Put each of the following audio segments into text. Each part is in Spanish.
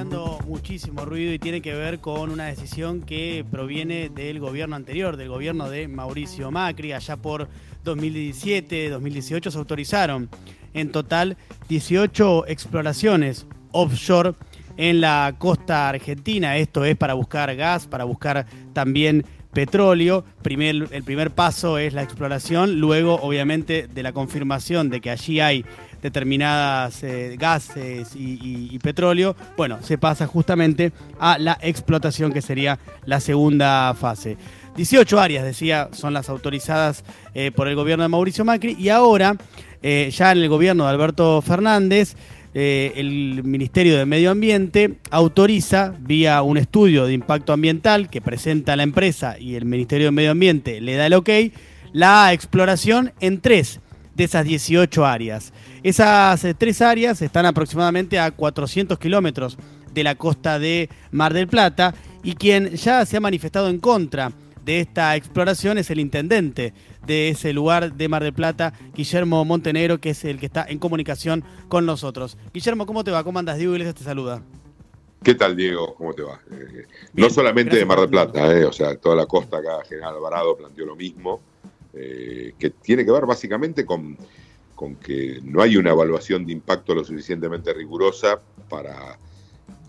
generando muchísimo ruido y tiene que ver con una decisión que proviene del gobierno anterior, del gobierno de Mauricio Macri. Allá por 2017, 2018 se autorizaron en total 18 exploraciones offshore en la costa argentina. Esto es para buscar gas, para buscar también petróleo. Primer, el primer paso es la exploración, luego obviamente de la confirmación de que allí hay determinadas eh, gases y, petróleo, bueno, se pasa justamente a la explotación que sería la segunda fase. 18 áreas, decía, son las autorizadas eh, por el gobierno de Mauricio Macri y ahora, eh, ya en el gobierno de Alberto Fernández, el Ministerio de Medio Ambiente autoriza, vía un estudio de impacto ambiental que presenta la empresa y el Ministerio de Medio Ambiente le da el ok, la exploración en tres de esas 18 áreas. Esas eh, tres áreas están aproximadamente a 400 kilómetros de la costa de Mar del Plata y quien ya se ha manifestado en contra de esta exploración es el intendente de ese lugar de Mar del Plata, Guillermo Montenegro, que es el que está en comunicación con nosotros. Guillermo, ¿cómo te va? ¿Cómo andas? Diego Iglesias te saluda. ¿Qué tal, Diego? ¿Cómo te va? Eh, no solamente de Mar del Plata, eh, o sea, toda la costa acá, General Alvarado planteó lo mismo. Eh, que tiene que ver básicamente con, con, que no hay una evaluación de impacto lo suficientemente rigurosa para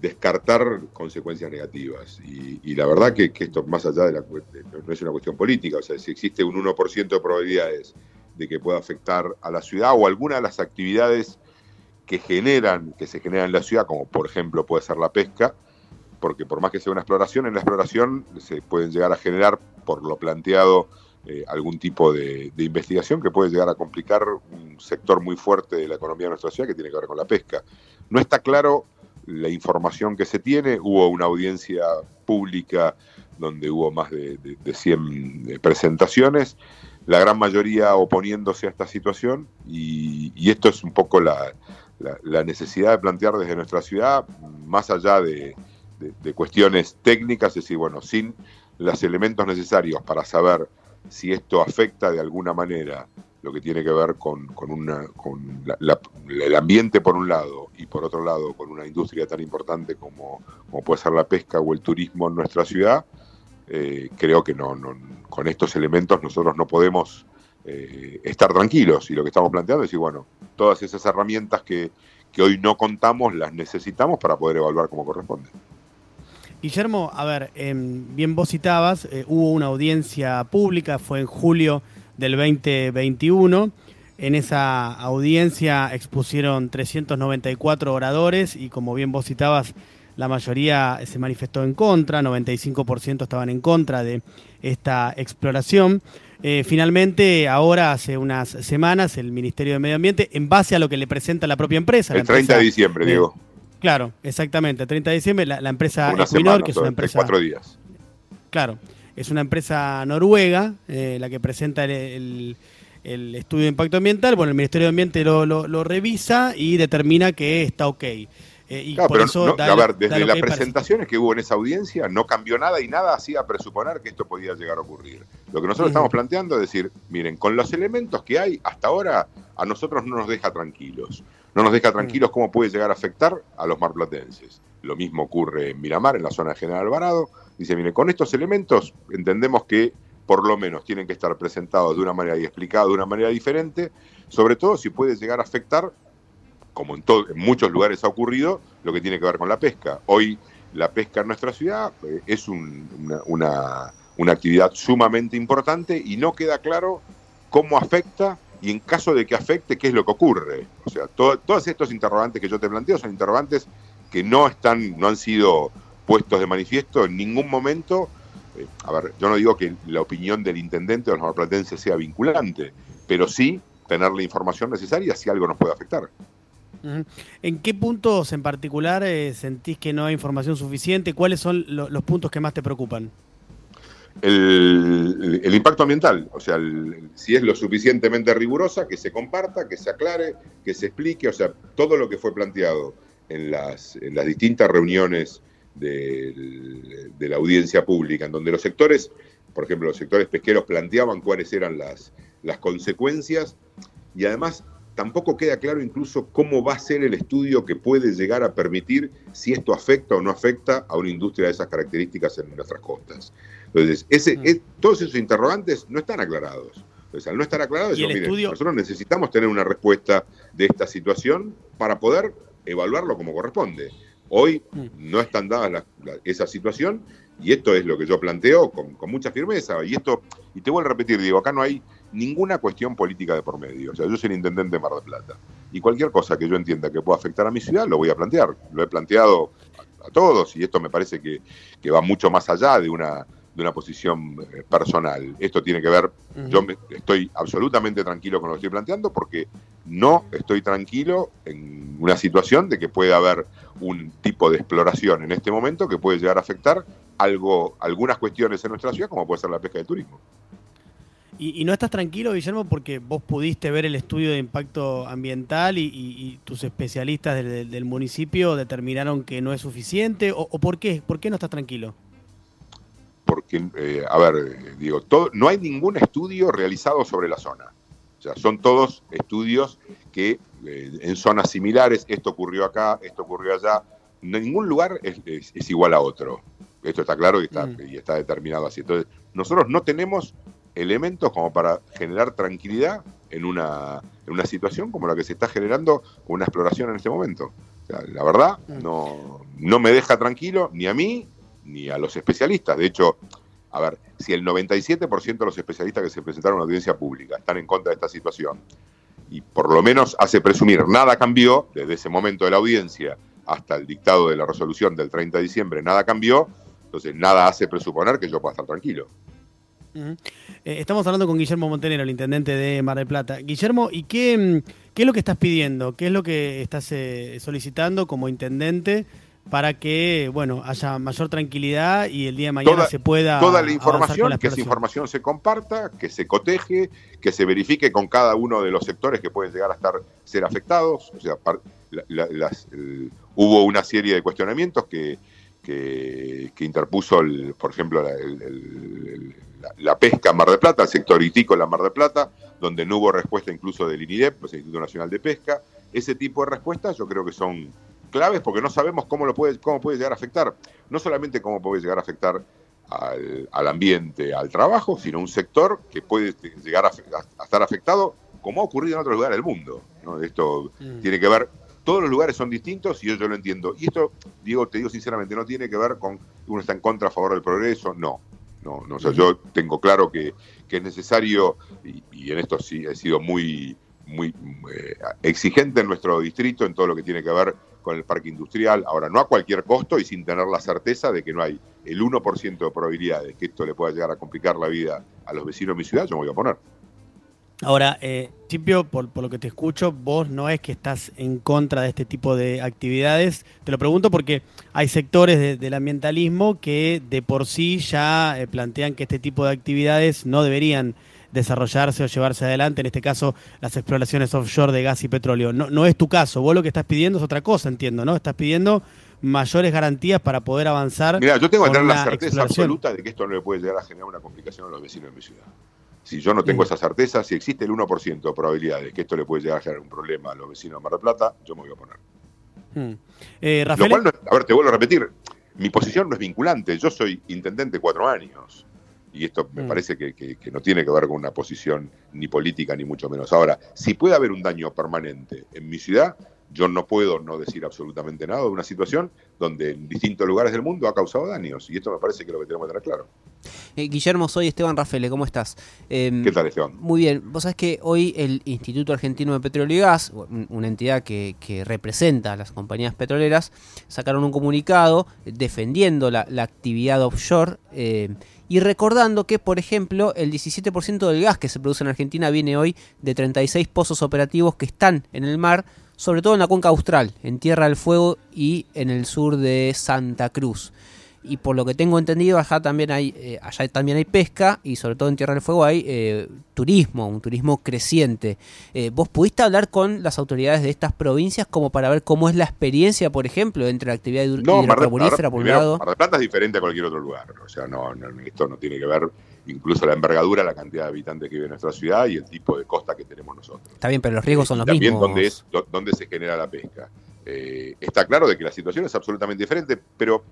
descartar consecuencias negativas. Y, la verdad que, esto, más allá de la no es una cuestión política, o sea, si existe un 1% de probabilidades de que pueda afectar a la ciudad o alguna de las actividades que generan, que se generan en la ciudad, como por ejemplo puede ser la pesca, porque por más que sea una exploración, en la exploración se pueden llegar a generar, por lo planteado eh, algún tipo de, investigación que puede llegar a complicar un sector muy fuerte de la economía de nuestra ciudad que tiene que ver con la pesca. No está claro la información que se tiene, hubo una audiencia pública donde hubo más de, 100 eh, presentaciones, la gran mayoría oponiéndose a esta situación y, esto es un poco la, necesidad de plantear desde nuestra ciudad, más allá de, de cuestiones técnicas, es decir, bueno, sin los elementos necesarios para saber si esto afecta de alguna manera lo que tiene que ver con, una, con el ambiente por un lado y por otro lado con una industria tan importante como, puede ser la pesca o el turismo en nuestra ciudad, eh, creo que no, con estos elementos nosotros no podemos eh, estar tranquilos y lo que estamos planteando es decir, bueno, todas esas herramientas que, que hoy no contamos las necesitamos para poder evaluar como corresponde. Guillermo, a ver, em, bien vos citabas, eh, hubo una audiencia pública, fue en julio del 2021. En esa audiencia expusieron 394 oradores y como bien vos citabas, la mayoría se manifestó en contra, 95% estaban en contra de esta exploración. Eh, finalmente, ahora hace unas semanas, el Ministerio de Medio Ambiente, en base a lo que le presenta la propia empresa. El 30 de diciembre, Diego. Claro, exactamente. El 30 de diciembre la, empresa Equinor, que es una empresa... Cuatro días. Claro, es una empresa noruega eh, la que presenta el, estudio de impacto ambiental. Bueno, el Ministerio de Ambiente lo, revisa y determina que está ok. Eh, y por eso a ver, desde las presentaciones que hubo en esa audiencia no cambió nada y nada hacía presuponer que esto podía llegar a ocurrir. Lo que nosotros estamos planteando es decir, miren, con los elementos que hay hasta ahora, a nosotros no nos deja tranquilos no nos deja tranquilos cómo puede llegar a afectar a los marplatenses. Lo mismo ocurre en Miramar, en la zona de General Alvarado. Dice, mire, con estos elementos entendemos que por lo menos tienen que estar presentados de una manera y explicados de una manera diferente, sobre todo si puede llegar a afectar, como en, en muchos lugares ha ocurrido, lo que tiene que ver con la pesca. Hoy la pesca en nuestra ciudad eh, es una, una actividad sumamente importante y no queda claro cómo afecta y en caso de que afecte, ¿qué es lo que ocurre? O sea, todos estos interrogantes que yo te planteo son interrogantes que no están, no han sido puestos de manifiesto en ningún momento. Eh, a ver, yo no digo que la opinión del intendente o los marplatenses sea vinculante, pero sí tener la información necesaria si algo nos puede afectar. ¿En qué puntos en particular eh, sentís que no hay información suficiente? ¿Cuáles son los puntos que más te preocupan? El, impacto ambiental, o sea, si es lo suficientemente rigurosa, que se comparta, que se aclare, que se explique, o sea, todo lo que fue planteado en las, las distintas reuniones de, la audiencia pública, en donde los sectores, por ejemplo, los sectores pesqueros planteaban cuáles eran las, las consecuencias y además tampoco queda claro incluso cómo va a ser el estudio que puede llegar a permitir si esto afecta o no afecta a una industria de esas características en nuestras costas. Entonces, ese, mm. todos esos interrogantes no están aclarados. Entonces, al no estar aclarados, nosotros necesitamos tener una respuesta de esta situación para poder evaluarlo como corresponde. Hoy mm. no están dadas esa situación y esto es lo que yo planteo con, mucha firmeza. Y esto, y te vuelvo a repetir, digo, acá no hay ninguna cuestión política de por medio. O sea, yo soy el intendente de Mar del Plata. Y cualquier cosa que yo entienda que pueda afectar a mi ciudad, lo voy a plantear. Lo he planteado a, todos y esto me parece que, va mucho más allá de una, de una posición eh, personal. Esto tiene que ver, yo estoy absolutamente tranquilo con lo que estoy planteando porque no estoy tranquilo en una situación de que puede haber un tipo de exploración en este momento que puede llegar a afectar algo, algunas cuestiones en nuestra ciudad, como puede ser la pesca de turismo. Y, no estás tranquilo, Guillermo, porque vos pudiste ver el estudio de impacto ambiental y, tus especialistas del, municipio determinaron que no es suficiente, o, por qué, por qué no estás tranquilo? Porque, eh, a ver, digo, todo, no hay ningún estudio realizado sobre la zona. O sea, son todos estudios que eh, en zonas similares, esto ocurrió acá, esto ocurrió allá, ningún lugar es igual a otro. Esto está claro y está, mm. y está determinado así. Entonces, nosotros no tenemos elementos como para generar tranquilidad en una, en una situación como la que se está generando con una exploración en este momento. la verdad, mm. no, no me deja tranquilo ni a mí ni a los especialistas. De hecho, a ver, si el 97% de los especialistas que se presentaron a la audiencia pública están en contra de esta situación, y por lo menos hace presumir nada cambió desde ese momento de la audiencia hasta el dictado de la resolución del 30 de diciembre, nada cambió, entonces, nada hace presuponer que yo pueda estar tranquilo. Eh, estamos hablando con Guillermo Montenero, el intendente de Mar del Plata. Guillermo, ¿y qué, mm, qué es lo que estás pidiendo? ¿Qué es lo que estás eh, solicitando como intendente para que bueno haya mayor tranquilidad y el día de mañana se pueda toda la información que esa información se comparta que se coteje que se verifique con cada uno de los sectores que pueden llegar a estar ser afectados o sea hubo una serie de cuestionamientos que que, interpuso, por ejemplo, la, pesca en Mar de Plata, el sector itícola en Mar de Plata, donde no hubo respuesta incluso del INIDEP, pues, el Instituto Nacional de Pesca. Ese tipo de respuestas yo creo que son claves porque no sabemos cómo, lo puede, cómo puede llegar a afectar, no solamente cómo puede llegar a afectar al, ambiente, al trabajo, sino un sector que puede llegar a, estar afectado como ha ocurrido en otros lugares del mundo. Esto mm. tiene que ver todos los lugares son distintos y yo, yo lo entiendo. Y esto, digo, te digo sinceramente, no tiene que ver con que uno está en contra a favor del progreso, no. No, no, o sea, yo tengo claro que, es necesario, y, en esto sí he sido muy, muy eh, exigente en nuestro distrito en todo lo que tiene que ver con el parque industrial, ahora no a cualquier costo y sin tener la certeza de que no hay el 1% de probabilidad de que esto le pueda llegar a complicar la vida a los vecinos de mi ciudad, yo me voy a poner. Ahora, eh, Chipio, por, lo que te escucho, vos no es que estás en contra de este tipo de actividades. Te lo pregunto porque hay sectores del ambientalismo que de por sí ya eh, plantean que este tipo de actividades no deberían desarrollarse o llevarse adelante, en este caso las exploraciones offshore de gas y petróleo. No, no es tu caso, vos lo que estás pidiendo es otra cosa, entiendo, ¿no? Estás pidiendo mayores garantías para poder avanzar. Mira, yo tengo que tener la certeza absoluta de que esto no le puede llegar a generar una complicación a los vecinos de mi ciudad. Si yo no tengo esa certeza, si existe el 1% de probabilidades que esto le puede llegar a generar un problema a los vecinos de Mar del Plata, yo me voy a oponer. Hmm. Eh, a ver, te vuelvo a repetir, mi posición no es vinculante, yo soy intendente cuatro años. Y esto me hmm. parece que, que, no tiene que ver con una posición ni política ni mucho menos. Ahora, si puede haber un daño permanente en mi ciudad, yo no puedo no decir absolutamente nada de una situación donde en distintos lugares del mundo ha causado daños. Y esto me parece que es lo que tenemos que tener claro. Eh, Guillermo, soy Esteban Rafele, ¿cómo estás? Em, ¿Qué tal, Esteban? Muy bien. Vos sabés que hoy el Instituto Argentino de Petróleo y Gas, una entidad que, representa a las compañías petroleras, sacaron un comunicado defendiendo la, actividad offshore. Eh, y recordando que, por ejemplo, el 17% del gas que se produce en Argentina viene hoy de 36 pozos operativos que están en el mar, sobre todo en la cuenca austral, en Tierra del Fuego y en el sur de Santa Cruz. Y por lo que tengo entendido, allá también hay, eh, allá también hay pesca y sobre todo en Tierra del Fuego hay eh, turismo, un turismo creciente. Eh, ¿Vos pudiste hablar con las autoridades de estas provincias como para ver cómo es la experiencia, por ejemplo, entre la actividad no, hidrocarburífera por un lado? Mar del Plata es diferente a cualquier otro lugar. O sea, no, esto no tiene que ver incluso la envergadura, la cantidad de habitantes que vive en nuestra ciudad y el tipo de costa que tenemos nosotros. Está bien, pero los riesgos son los También mismos. dónde, es, dó- dónde se genera la pesca. Eh, está claro de que la situación es absolutamente diferente, pero,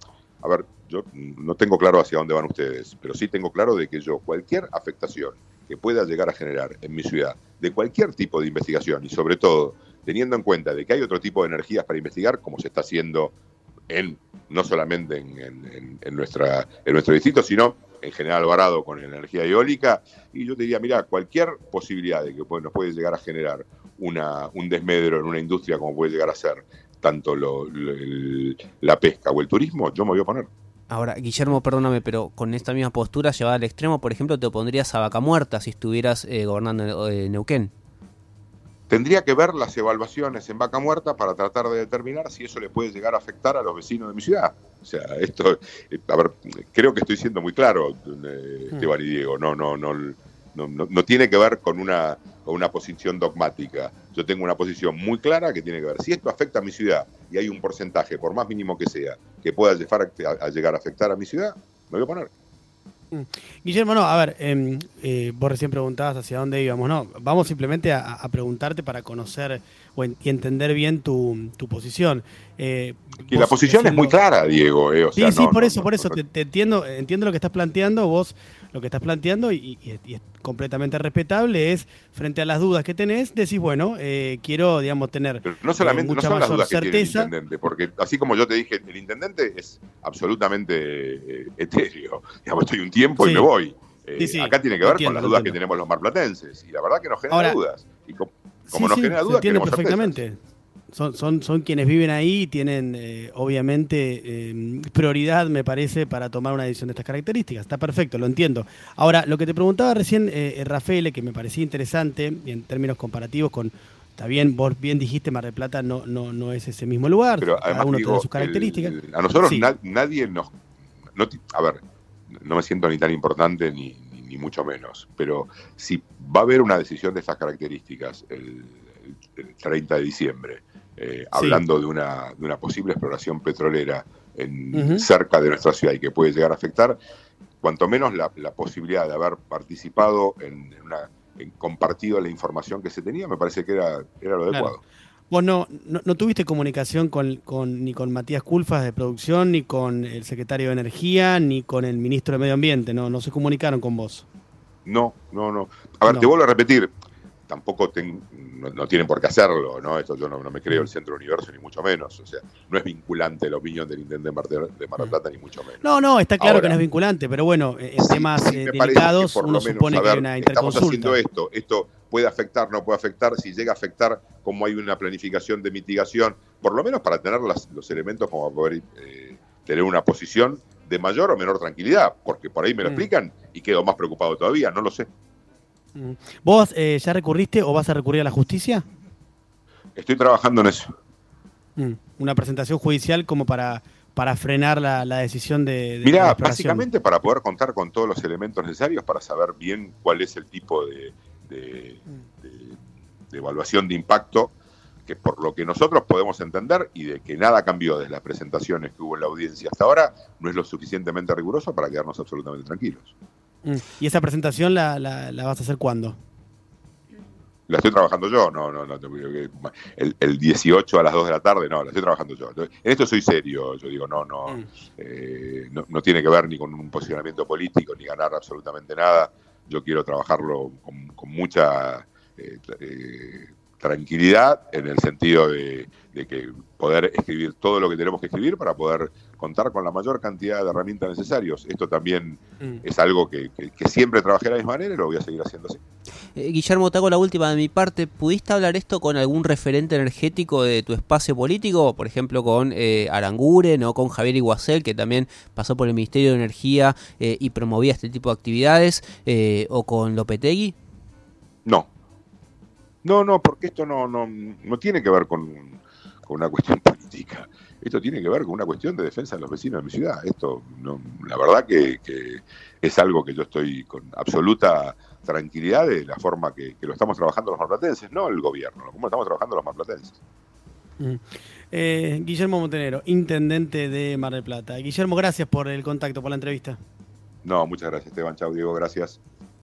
a ver, yo no tengo claro hacia dónde van ustedes, pero sí tengo claro de que yo cualquier afectación que pueda llegar a generar en mi ciudad, de cualquier tipo de investigación, y sobre todo teniendo en cuenta de que hay otro tipo de energías para investigar, como se está haciendo en no solamente en, en- en- nuestra, en nuestro distrito, sino en General Alvarado con energía eólica. Y yo te diría, mira, cualquier posibilidad de que nos puede llegar a generar una, un desmedro en una industria como puede llegar a ser tanto lo- lo- el- la pesca o el turismo, yo me voy a poner. Ahora, Guillermo, perdóname, pero con esta misma postura llevada al extremo, por ejemplo, te opondrías a Vaca Muerta si estuvieras eh, gobernando eh, Neuquén. Tendría que ver las evaluaciones en Vaca Muerta para tratar de determinar si eso le puede llegar a afectar a los vecinos de mi ciudad. O sea, esto, eh, a ver, creo que estoy siendo muy claro, eh, Esteban y Diego. No, no, no, no, no, no tiene que ver con una, con una posición dogmática. Yo tengo una posición muy clara que tiene que ver si esto afecta a mi ciudad y hay un porcentaje, por más mínimo que sea, que pueda llegar a, a llegar a afectar a mi ciudad, me voy a poner. Guillermo, no, a ver, eh, eh, vos recién preguntabas hacia dónde íbamos, no, vamos simplemente a, a preguntarte para conocer o en- y entender bien tu, tu posición. Eh, Y la vos posición es muy clara, Diego. eh, o Sí, sea, sí, no, por no, eso, no, por eso, te, te entiendo, entiendo lo que estás planteando, vos lo que estás planteando y, y- y es completamente respetable es, frente a las dudas que tenés, decís, bueno, eh, quiero, digamos, tener Pero no solamente eh, no mucha son las dudas que tiene el certeza. intendente, porque así como yo te dije, el intendente es absolutamente eh, etéreo. Digamos, estoy un tiempo Sí. y me voy. Eh, Sí, sí, acá tiene que ver entiendo, con las dudas que tenemos los marplatenses. Y la verdad que nos genera Ahora- dudas. Y co- Sí, como nos genera dudas, queremos certezas. perfectamente. Son, son, son quienes viven ahí y tienen, eh, obviamente, eh, prioridad, me parece, para tomar una decisión de estas características. Está perfecto, lo entiendo. Ahora, lo que te preguntaba recién, eh, eh, Rafael, que me parecía interesante, en términos comparativos con, está bien, vos bien dijiste, Mar del Plata no, no, no es ese mismo lugar, Pero cada además, uno digo, tiene sus características. el- a nosotros Sí. na- nadie nos... no a ver, no me siento ni tan importante ni, ni, ni mucho menos, pero si va a haber una decisión de estas características el, el 30 de diciembre, eh, hablando de una, de una posible exploración petrolera en, cerca de nuestra ciudad y que puede llegar a afectar, cuanto menos la, la posibilidad de haber participado en, en una en compartido la información que se tenía, me parece que era, era lo Claro. Vos no, no, no tuviste comunicación con, con- ni con Matías Culfas de producción, ni con el secretario de Energía, ni con el ministro de Medio Ambiente, no, no se comunicaron con vos. No, no, no. A ver, No. te vuelvo a repetir, tampoco ten- no, no tienen por qué hacerlo, ¿no? Esto yo no, no me creo el centro del universo, ni mucho menos. O sea, no es vinculante la opinión del intendente de Mar del- del Plata, ni mucho menos. No, no, está claro Ahora- que no es vinculante, pero bueno, en Sí, temas sí, eh, delicados por uno supone que hay una Estamos haciendo interconsulta. esto, esto puede afectar, no puede afectar, si llega a afectar, como hay una planificación de mitigación, por lo menos para tener las- los elementos como para poder eh, tener una posición de mayor o menor tranquilidad, porque por ahí me lo Mm. explican y quedo más preocupado todavía, no lo sé. Mm. ¿Vos eh, ya recurriste o vas a recurrir a la justicia? Estoy trabajando en eso. Mm. Una presentación judicial como para, para frenar la, la decisión de, de Mira, básicamente para poder contar con todos los elementos necesarios para saber bien cuál es el tipo de- de evaluación de impacto que por lo que nosotros podemos entender y de que nada cambió desde las presentaciones que hubo en la audiencia hasta ahora, no es lo suficientemente riguroso para quedarnos absolutamente tranquilos. Mm. ¿Y esa presentación la, la- la vas a hacer cuándo? La estoy trabajando yo, no, no, no. El, el 18 a las 2 de la tarde, no, la estoy trabajando yo. En esto soy serio, yo digo, no, no, Mm. eh, no, no tiene que ver ni con un posicionamiento político, ni ganar absolutamente nada. Yo quiero trabajarlo con, con mucha eh, eh, tranquilidad en el sentido de, de que poder escribir todo lo que tenemos que escribir para poder contar con la mayor cantidad de herramientas necesarias. Esto también Mm. es algo que, que- que siempre trabajé de la misma manera y lo voy a seguir haciendo así. Eh, Guillermo, te hago la última de mi parte. ¿Pudiste hablar esto con algún referente energético de tu espacio político? Por ejemplo, con eh, Aranguren o con Javier Iguacel, que también pasó por el Ministerio de Energía eh, y promovía este tipo de actividades, eh, o con Lopetegui. No. No, no, porque esto no, no, no tiene que ver con, con una cuestión política. Esto tiene que ver con una cuestión de defensa de los vecinos de mi ciudad. Esto, no, la verdad que, que es algo que yo estoy con absoluta tranquilidad de la forma que, que lo estamos trabajando los marplatenses, no el gobierno, como estamos trabajando los marplatenses. Mm. Eh, Guillermo Montenero, intendente de Mar del Plata. Guillermo, gracias por el contacto, por la entrevista. No, muchas gracias, Esteban. Chau, Diego, gracias.